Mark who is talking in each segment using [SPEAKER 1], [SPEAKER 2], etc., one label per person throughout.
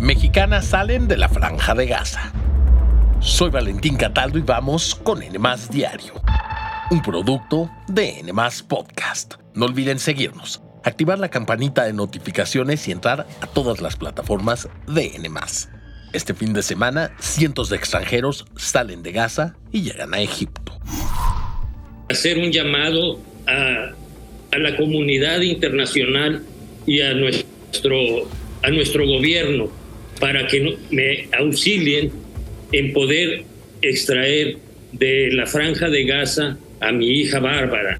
[SPEAKER 1] Mexicanas salen de la franja de Gaza. Soy Valentín Cataldo y vamos con N Diario, un producto de N Podcast. No olviden seguirnos, activar la campanita de notificaciones y entrar a todas las plataformas de N Este fin de semana, cientos de extranjeros salen de Gaza y llegan a Egipto.
[SPEAKER 2] Hacer un llamado a, a la comunidad internacional y a nuestro, a nuestro gobierno para que me auxilien en poder extraer de la franja de Gaza a mi hija Bárbara.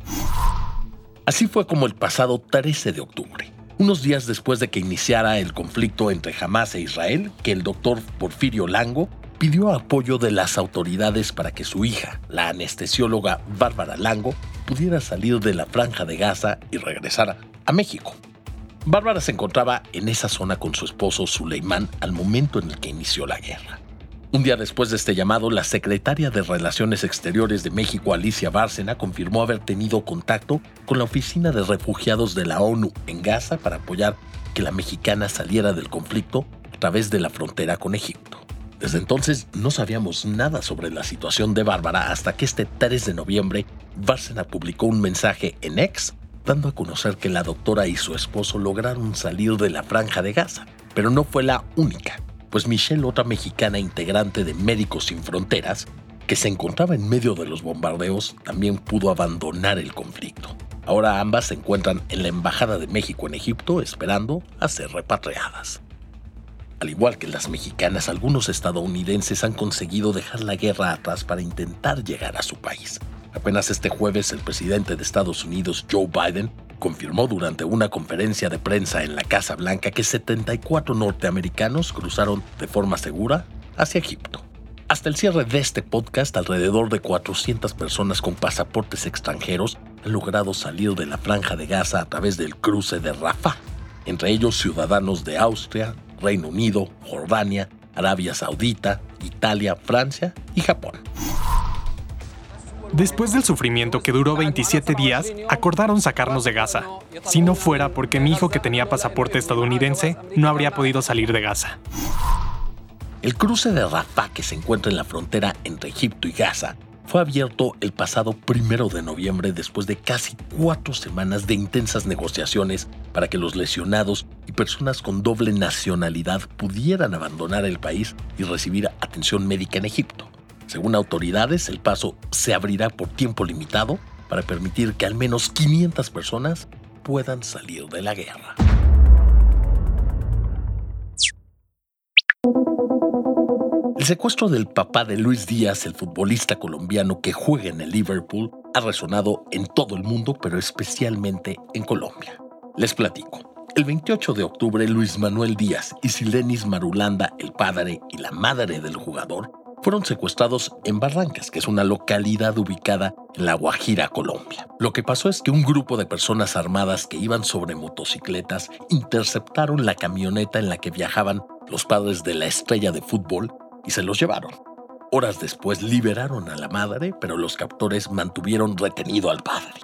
[SPEAKER 1] Así fue como el pasado 13 de octubre, unos días después de que iniciara el conflicto entre Hamas e Israel, que el doctor Porfirio Lango pidió apoyo de las autoridades para que su hija, la anestesióloga Bárbara Lango, pudiera salir de la franja de Gaza y regresar a México. Bárbara se encontraba en esa zona con su esposo Suleimán al momento en el que inició la guerra. Un día después de este llamado, la secretaria de Relaciones Exteriores de México, Alicia Bárcena, confirmó haber tenido contacto con la Oficina de Refugiados de la ONU en Gaza para apoyar que la mexicana saliera del conflicto a través de la frontera con Egipto. Desde entonces no sabíamos nada sobre la situación de Bárbara hasta que este 3 de noviembre Bárcena publicó un mensaje en X a conocer que la doctora y su esposo lograron salir de la franja de Gaza, pero no fue la única pues Michelle, otra mexicana integrante de Médicos Sin Fronteras, que se encontraba en medio de los bombardeos, también pudo abandonar el conflicto. Ahora ambas se encuentran en la Embajada de México en Egipto esperando a ser repatriadas. Al igual que las mexicanas, algunos estadounidenses han conseguido dejar la guerra atrás para intentar llegar a su país. Apenas este jueves el presidente de Estados Unidos, Joe Biden, confirmó durante una conferencia de prensa en la Casa Blanca que 74 norteamericanos cruzaron de forma segura hacia Egipto. Hasta el cierre de este podcast, alrededor de 400 personas con pasaportes extranjeros han logrado salir de la franja de Gaza a través del cruce de Rafah, entre ellos ciudadanos de Austria, Reino Unido, Jordania, Arabia Saudita, Italia, Francia y Japón.
[SPEAKER 3] Después del sufrimiento que duró 27 días, acordaron sacarnos de Gaza. Si no fuera porque mi hijo que tenía pasaporte estadounidense no habría podido salir de Gaza.
[SPEAKER 1] El cruce de Rafah que se encuentra en la frontera entre Egipto y Gaza fue abierto el pasado primero de noviembre después de casi cuatro semanas de intensas negociaciones para que los lesionados y personas con doble nacionalidad pudieran abandonar el país y recibir atención médica en Egipto. Según autoridades, el paso se abrirá por tiempo limitado para permitir que al menos 500 personas puedan salir de la guerra. El secuestro del papá de Luis Díaz, el futbolista colombiano que juega en el Liverpool, ha resonado en todo el mundo, pero especialmente en Colombia. Les platico. El 28 de octubre, Luis Manuel Díaz y Silenis Marulanda, el padre y la madre del jugador, fueron secuestrados en Barrancas, que es una localidad ubicada en La Guajira, Colombia. Lo que pasó es que un grupo de personas armadas que iban sobre motocicletas interceptaron la camioneta en la que viajaban los padres de la estrella de fútbol y se los llevaron. Horas después liberaron a la madre, pero los captores mantuvieron retenido al padre.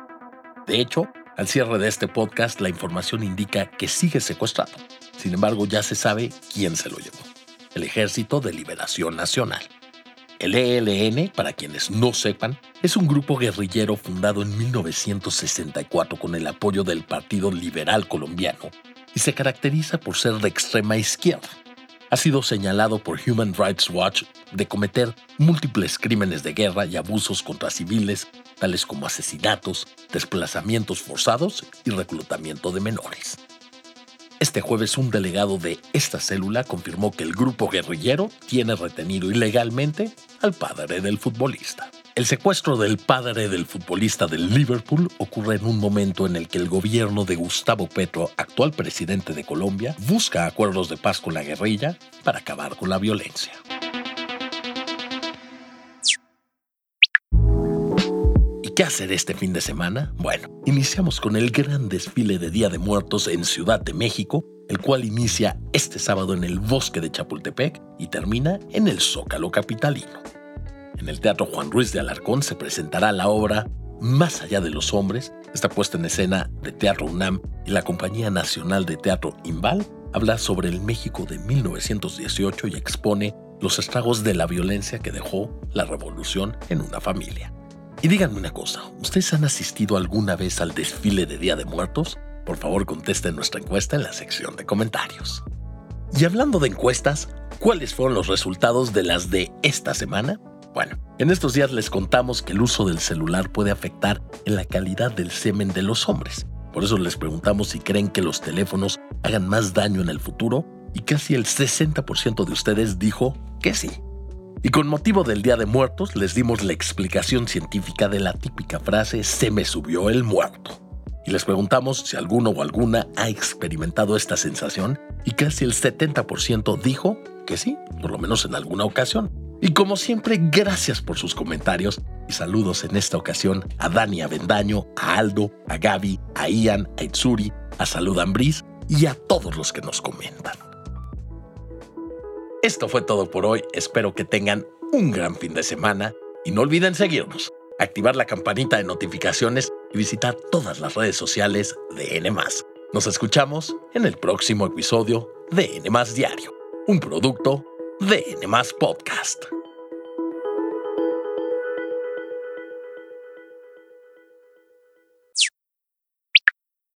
[SPEAKER 1] De hecho, al cierre de este podcast, la información indica que sigue secuestrado. Sin embargo, ya se sabe quién se lo llevó. El Ejército de Liberación Nacional. El ELN, para quienes no sepan, es un grupo guerrillero fundado en 1964 con el apoyo del Partido Liberal Colombiano y se caracteriza por ser de extrema izquierda. Ha sido señalado por Human Rights Watch de cometer múltiples crímenes de guerra y abusos contra civiles, tales como asesinatos, desplazamientos forzados y reclutamiento de menores. Este jueves un delegado de esta célula confirmó que el grupo guerrillero tiene retenido ilegalmente al padre del futbolista. El secuestro del padre del futbolista del Liverpool ocurre en un momento en el que el gobierno de Gustavo Petro, actual presidente de Colombia, busca acuerdos de paz con la guerrilla para acabar con la violencia. ¿Qué hacer este fin de semana? Bueno, iniciamos con el gran desfile de Día de Muertos en Ciudad de México, el cual inicia este sábado en el bosque de Chapultepec y termina en el Zócalo Capitalino. En el Teatro Juan Ruiz de Alarcón se presentará la obra Más allá de los hombres, esta puesta en escena de Teatro UNAM y la Compañía Nacional de Teatro Imbal habla sobre el México de 1918 y expone los estragos de la violencia que dejó la revolución en una familia. Y díganme una cosa, ¿ustedes han asistido alguna vez al desfile de Día de Muertos? Por favor contesten nuestra encuesta en la sección de comentarios. Y hablando de encuestas, ¿cuáles fueron los resultados de las de esta semana? Bueno, en estos días les contamos que el uso del celular puede afectar en la calidad del semen de los hombres. Por eso les preguntamos si creen que los teléfonos hagan más daño en el futuro y casi el 60% de ustedes dijo que sí. Y con motivo del Día de Muertos les dimos la explicación científica de la típica frase se me subió el muerto y les preguntamos si alguno o alguna ha experimentado esta sensación y casi el 70% dijo que sí, por lo menos en alguna ocasión. Y como siempre, gracias por sus comentarios y saludos en esta ocasión a Dani Avendaño, a Aldo, a Gaby, a Ian, a Itsuri, a Salud Ambris y a todos los que nos comentan. Esto fue todo por hoy, espero que tengan un gran fin de semana y no olviden seguirnos, activar la campanita de notificaciones y visitar todas las redes sociales de N. Nos escuchamos en el próximo episodio de N Diario, un producto de N Podcast.